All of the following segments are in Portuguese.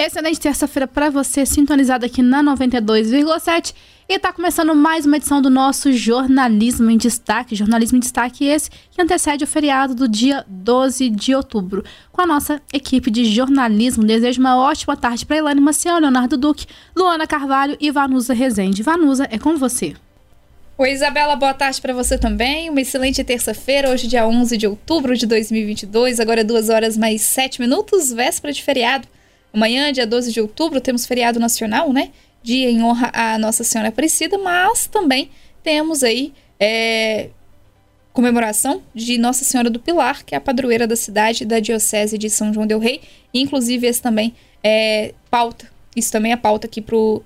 Excelente terça-feira para você, sintonizado aqui na 92,7. E está começando mais uma edição do nosso Jornalismo em Destaque. Jornalismo em Destaque esse que antecede o feriado do dia 12 de outubro. Com a nossa equipe de jornalismo, desejo uma ótima tarde para Elane Maciel, Leonardo Duque, Luana Carvalho e Vanusa Rezende. Vanusa, é com você. Oi, Isabela, boa tarde para você também. Uma excelente terça-feira, hoje, dia 11 de outubro de 2022. Agora, duas horas mais sete minutos, véspera de feriado. Amanhã, dia 12 de outubro, temos feriado nacional, né? Dia em honra a Nossa Senhora Aparecida, mas também temos aí é, comemoração de Nossa Senhora do Pilar, que é a padroeira da cidade da Diocese de São João Del Rei. Inclusive, esse também é pauta. Isso também é pauta aqui pro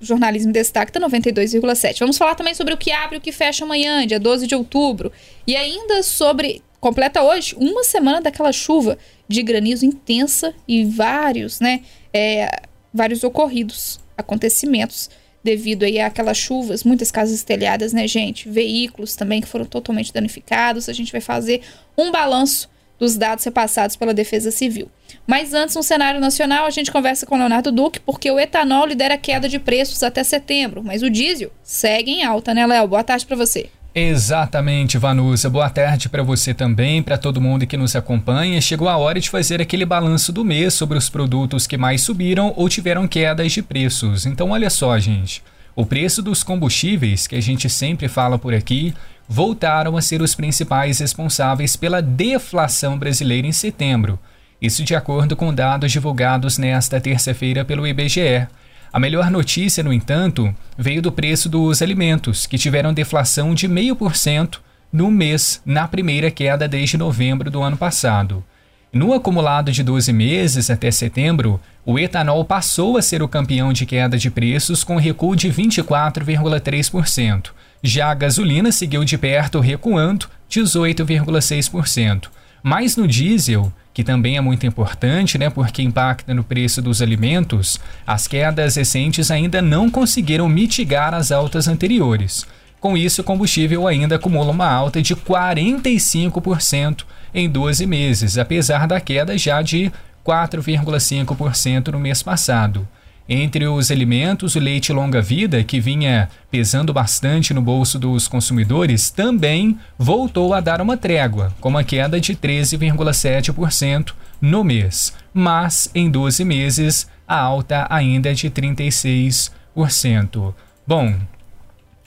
Jornalismo Destaque da 92,7. Vamos falar também sobre o que abre e o que fecha amanhã, dia 12 de outubro. E ainda sobre. Completa hoje uma semana daquela chuva de granizo intensa e vários, né? É, vários ocorridos, acontecimentos devido aí àquelas chuvas, muitas casas telhadas, né, gente? Veículos também que foram totalmente danificados. A gente vai fazer um balanço dos dados repassados pela Defesa Civil. Mas antes, no cenário nacional, a gente conversa com Leonardo Duque, porque o etanol lidera queda de preços até setembro, mas o diesel segue em alta, né, Léo? Boa tarde para você. Exatamente, Vanusa. Boa tarde para você também, para todo mundo que nos acompanha. Chegou a hora de fazer aquele balanço do mês sobre os produtos que mais subiram ou tiveram quedas de preços. Então, olha só, gente. O preço dos combustíveis, que a gente sempre fala por aqui, voltaram a ser os principais responsáveis pela deflação brasileira em setembro. Isso de acordo com dados divulgados nesta terça-feira pelo IBGE. A melhor notícia, no entanto, veio do preço dos alimentos, que tiveram deflação de 0,5% no mês, na primeira queda desde novembro do ano passado. No acumulado de 12 meses até setembro, o etanol passou a ser o campeão de queda de preços com recuo de 24,3%. Já a gasolina seguiu de perto, recuando 18,6%. Mas no diesel, que também é muito importante, né, porque impacta no preço dos alimentos, as quedas recentes ainda não conseguiram mitigar as altas anteriores. Com isso, o combustível ainda acumula uma alta de 45% em 12 meses, apesar da queda já de 4,5% no mês passado. Entre os alimentos, o leite longa-vida, que vinha pesando bastante no bolso dos consumidores, também voltou a dar uma trégua, com uma queda de 13,7% no mês. Mas, em 12 meses, a alta ainda é de 36%. Bom,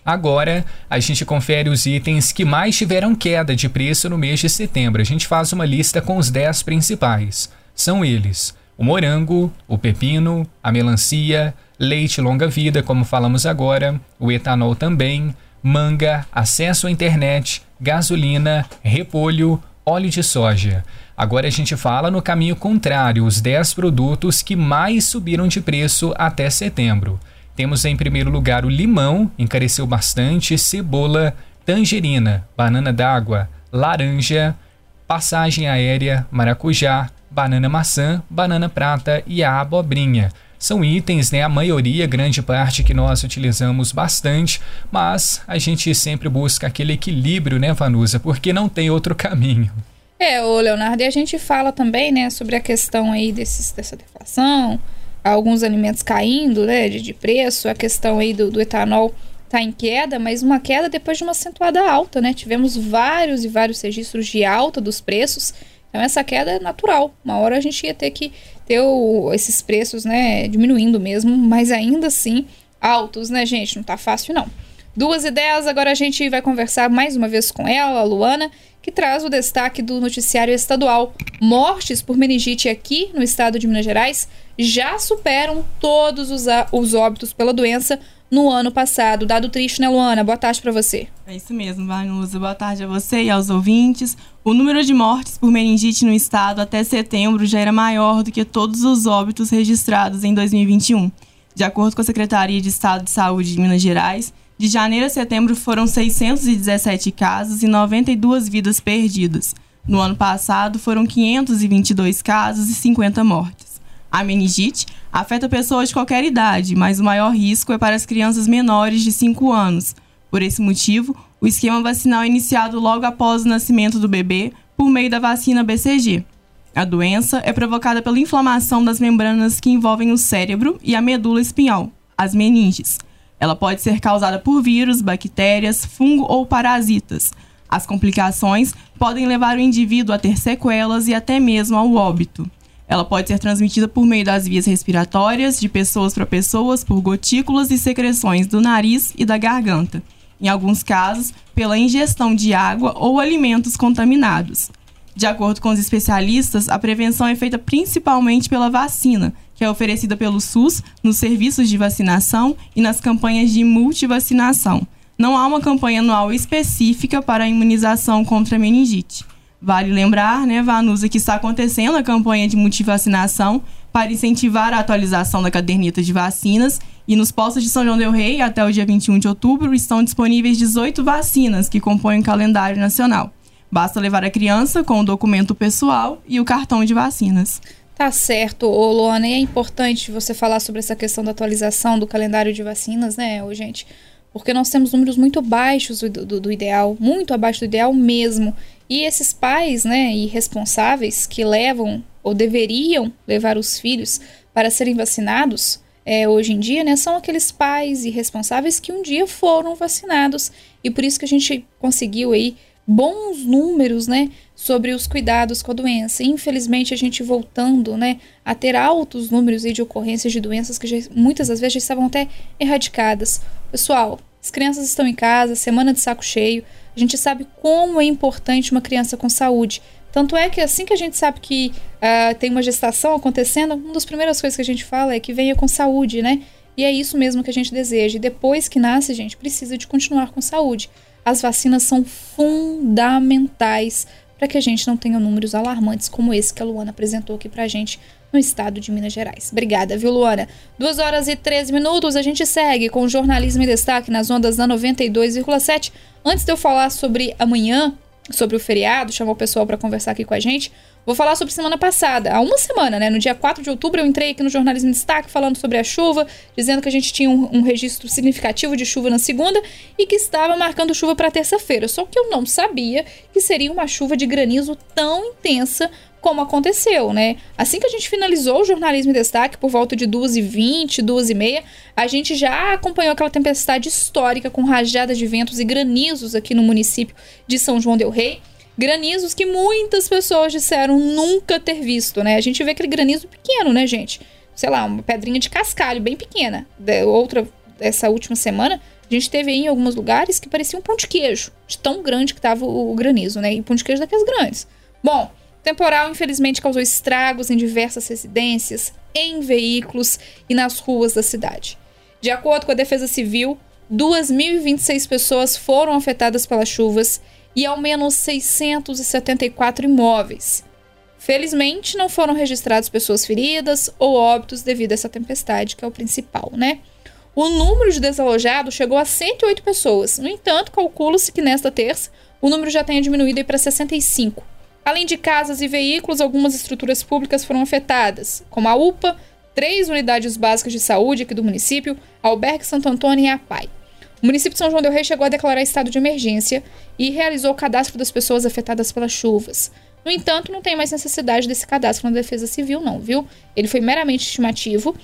Agora, a gente confere os itens que mais tiveram queda de preço no mês de setembro. A gente faz uma lista com os 10 principais. São eles: o morango, o pepino, a melancia, leite longa-vida, como falamos agora, o etanol também, manga, acesso à internet, gasolina, repolho, óleo de soja. Agora a gente fala no caminho contrário, os 10 produtos que mais subiram de preço até setembro. Temos em primeiro lugar o limão, encareceu bastante, cebola, tangerina, banana d'água, laranja, passagem aérea, maracujá, banana maçã, banana prata e a abobrinha. São itens, né, a maioria, grande parte que nós utilizamos bastante, mas a gente sempre busca aquele equilíbrio, né, Vanusa, porque não tem outro caminho. É, o Leonardo, e a gente fala também, né, sobre a questão aí desses, dessa deflação, alguns alimentos caindo, né, de, de preço, a questão aí do, do etanol está em queda, mas uma queda depois de uma acentuada alta, né? Tivemos vários e vários registros de alta dos preços então essa queda é natural. Uma hora a gente ia ter que ter o, esses preços, né, diminuindo mesmo, mas ainda assim altos, né, gente? Não tá fácil não. Duas ideias, agora a gente vai conversar mais uma vez com ela, a Luana, que traz o destaque do noticiário estadual. Mortes por meningite aqui no estado de Minas Gerais já superam todos os, os óbitos pela doença no ano passado. Dado triste, né, Luana? Boa tarde para você. É isso mesmo, Vanusa. Boa tarde a você e aos ouvintes. O número de mortes por meningite no estado até setembro já era maior do que todos os óbitos registrados em 2021. De acordo com a Secretaria de Estado de Saúde de Minas Gerais, de janeiro a setembro foram 617 casos e 92 vidas perdidas. No ano passado, foram 522 casos e 50 mortes. A meningite afeta pessoas de qualquer idade, mas o maior risco é para as crianças menores de 5 anos. Por esse motivo, o esquema vacinal é iniciado logo após o nascimento do bebê por meio da vacina BCG. A doença é provocada pela inflamação das membranas que envolvem o cérebro e a medula espinhal, as meninges. Ela pode ser causada por vírus, bactérias, fungo ou parasitas. As complicações podem levar o indivíduo a ter sequelas e até mesmo ao óbito. Ela pode ser transmitida por meio das vias respiratórias, de pessoas para pessoas, por gotículas e secreções do nariz e da garganta. Em alguns casos, pela ingestão de água ou alimentos contaminados. De acordo com os especialistas, a prevenção é feita principalmente pela vacina, que é oferecida pelo SUS nos serviços de vacinação e nas campanhas de multivacinação. Não há uma campanha anual específica para a imunização contra a meningite. Vale lembrar, né, Vanusa, que está acontecendo a campanha de multivacinação para incentivar a atualização da caderneta de vacinas e nos postos de São João del Rei, até o dia 21 de outubro, estão disponíveis 18 vacinas que compõem o calendário nacional. Basta levar a criança com o documento pessoal e o cartão de vacinas. Tá certo, ô Luana, e é importante você falar sobre essa questão da atualização do calendário de vacinas, né, ô, gente? Porque nós temos números muito baixos do, do, do ideal, muito abaixo do ideal mesmo. E esses pais, né, irresponsáveis que levam ou deveriam levar os filhos para serem vacinados, é, hoje em dia, né, são aqueles pais irresponsáveis que um dia foram vacinados. E por isso que a gente conseguiu aí bons números, né, sobre os cuidados com a doença. Infelizmente, a gente voltando, né, a ter altos números aí de ocorrências de doenças que já, muitas das vezes já estavam até erradicadas. Pessoal, as crianças estão em casa, semana de saco cheio. A gente sabe como é importante uma criança com saúde. Tanto é que assim que a gente sabe que uh, tem uma gestação acontecendo, uma das primeiras coisas que a gente fala é que venha com saúde, né? E é isso mesmo que a gente deseja. E depois que nasce, a gente precisa de continuar com saúde as vacinas são fundamentais para que a gente não tenha números alarmantes como esse que a Luana apresentou aqui para a gente no estado de Minas Gerais. Obrigada, viu, Luana? 2 horas e 13 minutos, a gente segue com o jornalismo em destaque nas ondas da 92,7. Antes de eu falar sobre amanhã, sobre o feriado, chamou o pessoal para conversar aqui com a gente. Vou falar sobre semana passada, há uma semana, né? No dia 4 de outubro, eu entrei aqui no Jornalismo em Destaque falando sobre a chuva, dizendo que a gente tinha um, um registro significativo de chuva na segunda e que estava marcando chuva para terça-feira. Só que eu não sabia que seria uma chuva de granizo tão intensa como aconteceu, né? Assim que a gente finalizou o jornalismo em destaque, por volta de 2h20, 2h30, a gente já acompanhou aquela tempestade histórica com rajadas de ventos e granizos aqui no município de São João Del Rei. Granizos que muitas pessoas disseram nunca ter visto, né? A gente vê aquele granizo pequeno, né, gente? Sei lá, uma pedrinha de cascalho bem pequena. De outra, essa última semana, a gente teve aí em alguns lugares que parecia um pão de queijo, de tão grande que estava o, o granizo, né? E pão de queijo daqueles grandes. Bom, temporal infelizmente causou estragos em diversas residências, em veículos e nas ruas da cidade. De acordo com a Defesa Civil, 2.026 pessoas foram afetadas pelas chuvas e ao menos 674 imóveis. Felizmente, não foram registradas pessoas feridas ou óbitos devido a essa tempestade, que é o principal, né? O número de desalojados chegou a 108 pessoas. No entanto, calcula-se que nesta terça o número já tenha diminuído para 65. Além de casas e veículos, algumas estruturas públicas foram afetadas, como a UPA, três unidades básicas de saúde aqui do município, Albergue Santo Antônio e a PAI. O município de São João del Rei chegou a declarar estado de emergência e realizou o cadastro das pessoas afetadas pelas chuvas. No entanto, não tem mais necessidade desse cadastro na Defesa Civil, não, viu? Ele foi meramente estimativo.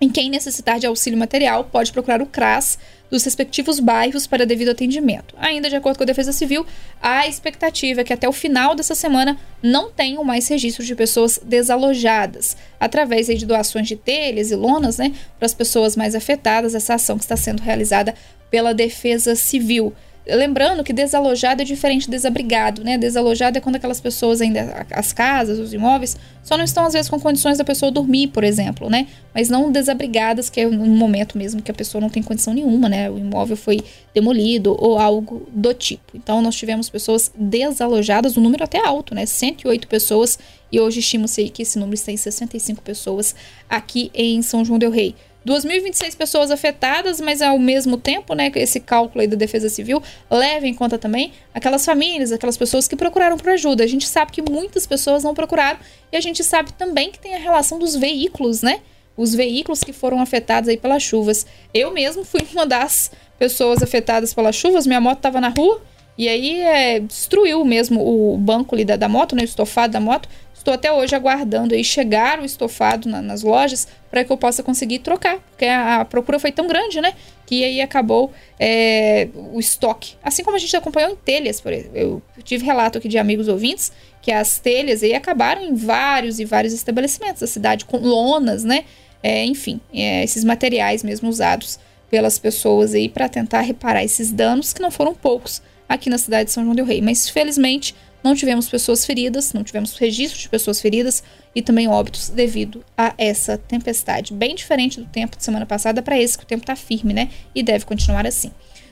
Em quem necessitar de auxílio material pode procurar o CRAS dos respectivos bairros para devido atendimento. Ainda de acordo com a Defesa Civil, a expectativa é que até o final dessa semana não tenham mais registros de pessoas desalojadas, através de doações de telhas e lonas, né, para as pessoas mais afetadas, essa ação que está sendo realizada pela Defesa Civil. Lembrando que desalojado é diferente de desabrigado, né? Desalojado é quando aquelas pessoas ainda, as casas, os imóveis, só não estão às vezes com condições da pessoa dormir, por exemplo, né? Mas não desabrigadas, que é no momento mesmo que a pessoa não tem condição nenhuma, né? O imóvel foi demolido ou algo do tipo. Então nós tivemos pessoas desalojadas, um número até alto, né? 108 pessoas e hoje estima-se que esse número está em 65 pessoas aqui em São João del Rei. 2.026 pessoas afetadas, mas ao mesmo tempo, né, esse cálculo aí da Defesa Civil leva em conta também aquelas famílias, aquelas pessoas que procuraram por ajuda. A gente sabe que muitas pessoas não procuraram e a gente sabe também que tem a relação dos veículos, né? Os veículos que foram afetados aí pelas chuvas. Eu mesmo fui uma das pessoas afetadas pelas chuvas, minha moto estava na rua e aí é, destruiu mesmo o banco ali da, da moto, né, o estofado da moto, Estou até hoje aguardando aí chegar o estofado na, nas lojas para que eu possa conseguir trocar, porque a, a, procura foi tão grande, né? Que aí acabou é, o estoque. Assim como a gente acompanhou em telhas, por exemplo. Eu tive relato aqui de amigos ouvintes que as telhas aí acabaram em vários e vários estabelecimentos da cidade, com lonas, né? É, enfim, é, esses materiais mesmo usados pelas pessoas aí para tentar reparar esses danos, que não foram poucos aqui na cidade de São João del Rei. Mas felizmente não tivemos pessoas feridas, não tivemos registro de pessoas feridas e também óbitos devido a essa tempestade. Bem diferente do tempo de semana passada para esse, que o tempo está firme, né? E deve continuar assim.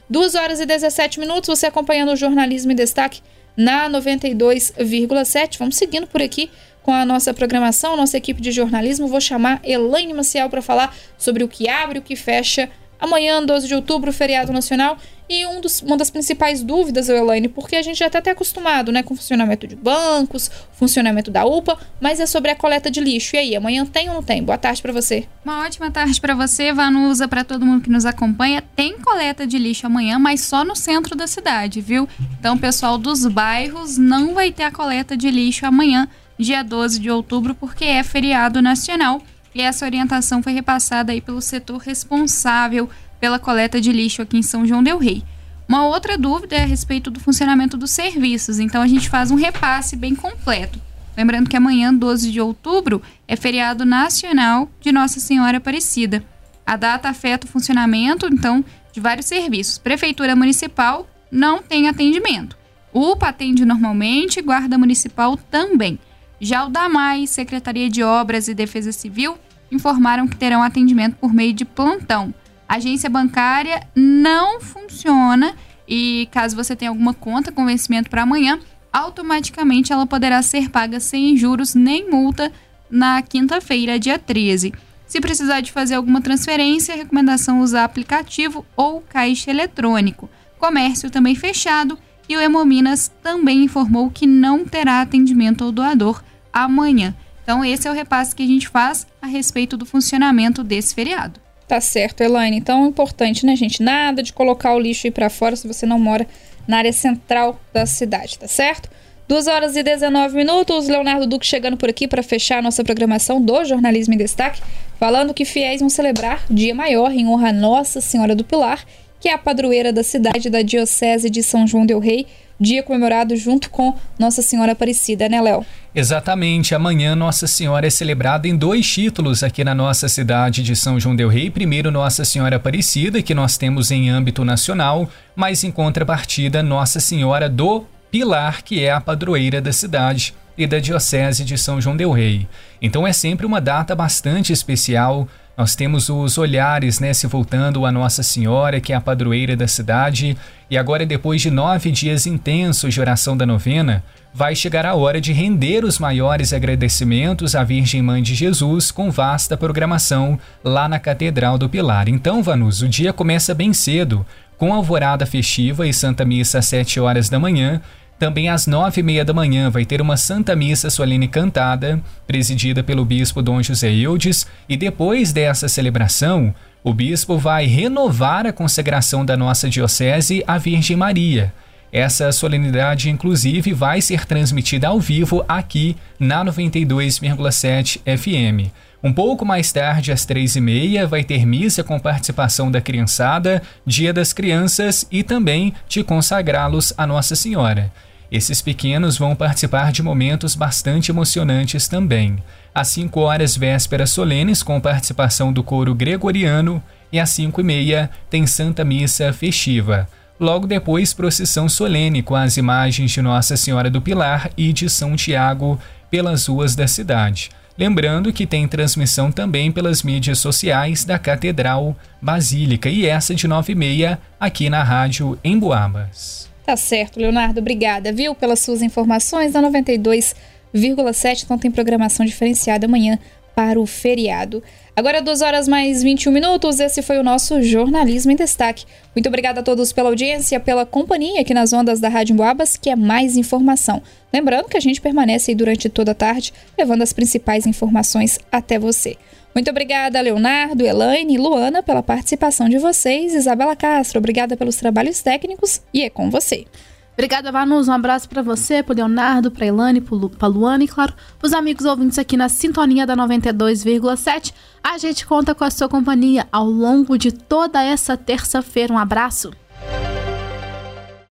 2 horas e 17 minutos, você acompanhando o jornalismo em destaque na 92,7. Vamos seguindo por aqui com a nossa programação, nossa equipe de jornalismo. Vou chamar Elaine Maciel para falar sobre o que abre e o que fecha amanhã, 12 de outubro, feriado nacional. E um dos, uma das principais dúvidas, Elaine, porque a gente já está até acostumado né, com o funcionamento de bancos, funcionamento da UPA, mas é sobre a coleta de lixo. E aí, amanhã tem ou não tem? Boa tarde para você. Uma ótima tarde para você, Vanusa, para todo mundo que nos acompanha. Tem coleta de lixo amanhã, mas só no centro da cidade, viu? Então, pessoal dos bairros não vai ter a coleta de lixo amanhã, dia 12 de outubro, porque é feriado nacional. E essa orientação foi repassada aí pelo setor responsável pela coleta de lixo aqui em São João del Rei. Uma outra dúvida é a respeito do funcionamento dos serviços, então a gente faz um repasse bem completo. Lembrando que amanhã, 12 de outubro, é feriado nacional de Nossa Senhora Aparecida. A data afeta o funcionamento, então, de vários serviços. Prefeitura Municipal não tem atendimento. UPA atende normalmente, Guarda Municipal também. Já o DAMAI, Secretaria de Obras e Defesa Civil, informaram que terão atendimento por meio de plantão agência bancária não funciona e caso você tenha alguma conta com vencimento para amanhã, automaticamente ela poderá ser paga sem juros nem multa na quinta-feira, dia 13. Se precisar de fazer alguma transferência, recomendação usar aplicativo ou caixa eletrônico. Comércio também fechado e o Hemominas também informou que não terá atendimento ao doador amanhã. Então esse é o repasse que a gente faz a respeito do funcionamento desse feriado. Tá certo, Elaine. Então, é importante, né, gente? Nada de colocar o lixo aí para fora se você não mora na área central da cidade, tá certo? 2 horas e 19 minutos. Leonardo Duque chegando por aqui para fechar a nossa programação do Jornalismo em Destaque, falando que fiéis vão celebrar Dia Maior em honra a Nossa Senhora do Pilar, que é a padroeira da cidade da Diocese de São João Del Rei dia comemorado junto com Nossa Senhora Aparecida, né, Léo? Exatamente. Amanhã Nossa Senhora é celebrada em dois títulos aqui na nossa cidade de São João del Rei. Primeiro, Nossa Senhora Aparecida, que nós temos em âmbito nacional, mas em contrapartida, Nossa Senhora do Pilar, que é a padroeira da cidade e da Diocese de São João del Rei. Então é sempre uma data bastante especial nós temos os olhares né, se voltando a Nossa Senhora, que é a padroeira da cidade, e agora, depois de nove dias intensos de oração da novena, vai chegar a hora de render os maiores agradecimentos à Virgem Mãe de Jesus com vasta programação lá na Catedral do Pilar. Então, Vanus, o dia começa bem cedo, com alvorada festiva e Santa Missa às sete horas da manhã, também às nove e meia da manhã vai ter uma Santa Missa solene cantada, presidida pelo Bispo Dom José Eudes, e depois dessa celebração, o Bispo vai renovar a consagração da nossa Diocese à Virgem Maria. Essa solenidade, inclusive, vai ser transmitida ao vivo aqui na 92,7 FM. Um pouco mais tarde, às três e meia, vai ter missa com participação da criançada, Dia das Crianças e também de consagrá-los a Nossa Senhora. Esses pequenos vão participar de momentos bastante emocionantes também. Às 5 horas, vésperas solenes com participação do coro gregoriano e às 5 e meia tem Santa Missa festiva. Logo depois, procissão solene com as imagens de Nossa Senhora do Pilar e de São Tiago pelas ruas da cidade. Lembrando que tem transmissão também pelas mídias sociais da Catedral Basílica e essa de 9 e meia aqui na rádio em Boabas. Tá certo, Leonardo, obrigada, viu, pelas suas informações da 92,7. Então tem programação diferenciada amanhã para o feriado. Agora, 2 horas mais 21 minutos, esse foi o nosso Jornalismo em Destaque. Muito obrigada a todos pela audiência, pela companhia aqui nas ondas da Rádio Boabas, que é mais informação. Lembrando que a gente permanece aí durante toda a tarde, levando as principais informações até você. Muito obrigada, Leonardo, Elaine e Luana, pela participação de vocês. Isabela Castro, obrigada pelos trabalhos técnicos e é com você. Obrigada, Vanus. Um abraço para você, pro Leonardo, pra Elane, pra Luana e, claro, pros amigos ouvintes aqui na Sintonia da 92,7. A gente conta com a sua companhia ao longo de toda essa terça-feira. Um abraço.